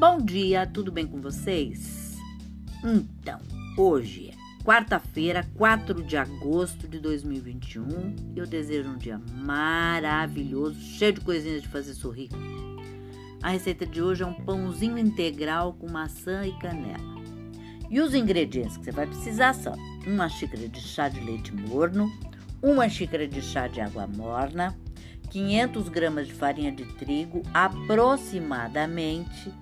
Bom dia, tudo bem com vocês? Então, hoje é quarta-feira, 4 de agosto de 2021. Eu desejo um dia maravilhoso, cheio de coisinhas de fazer sorrir. A receita de hoje é um pãozinho integral com maçã e canela. E os ingredientes que você vai precisar são uma xícara de chá de leite morno, uma xícara de chá de água morna, 500 gramas de farinha de trigo, aproximadamente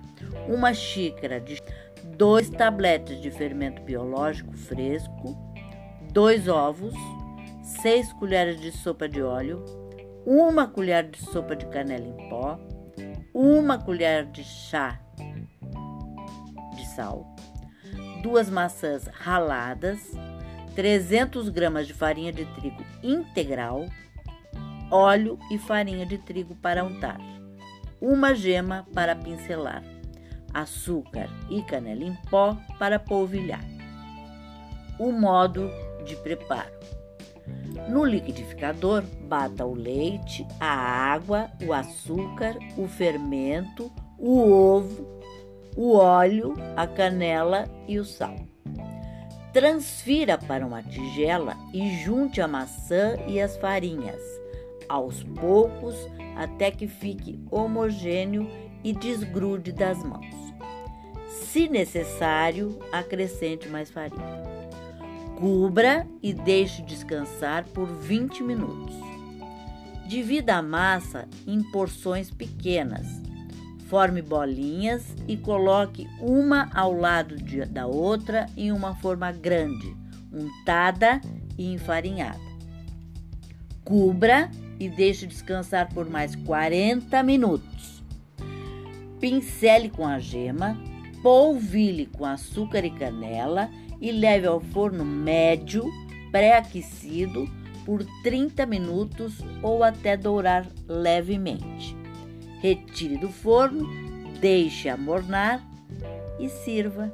uma xícara de dois tabletes de fermento biológico fresco, dois ovos, seis colheres de sopa de óleo, uma colher de sopa de canela em pó, uma colher de chá de sal, duas maçãs raladas, 300 gramas de farinha de trigo integral, óleo e farinha de trigo para untar, uma gema para pincelar açúcar e canela em pó para polvilhar. O modo de preparo: no liquidificador, bata o leite, a água, o açúcar, o fermento, o ovo, o óleo, a canela e o sal. Transfira para uma tigela e junte a maçã e as farinhas, aos poucos até que fique homogêneo e desgrude das mãos. Se necessário, acrescente mais farinha. Cubra e deixe descansar por 20 minutos. Divida a massa em porções pequenas. Forme bolinhas e coloque uma ao lado de, da outra em uma forma grande, untada e enfarinhada. Cubra e deixe descansar por mais 40 minutos. Pincele com a gema, polvilhe com açúcar e canela e leve ao forno médio pré-aquecido por 30 minutos ou até dourar levemente. Retire do forno, deixe amornar e sirva.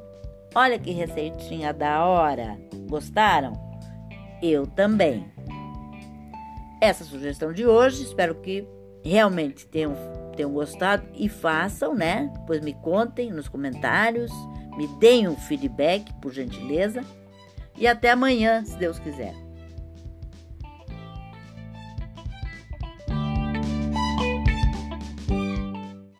Olha que receitinha da hora! Gostaram? Eu também. Essa sugestão de hoje, espero que realmente tenham tenham gostado e façam, né? Depois me contem nos comentários, me deem um feedback, por gentileza. E até amanhã, se Deus quiser.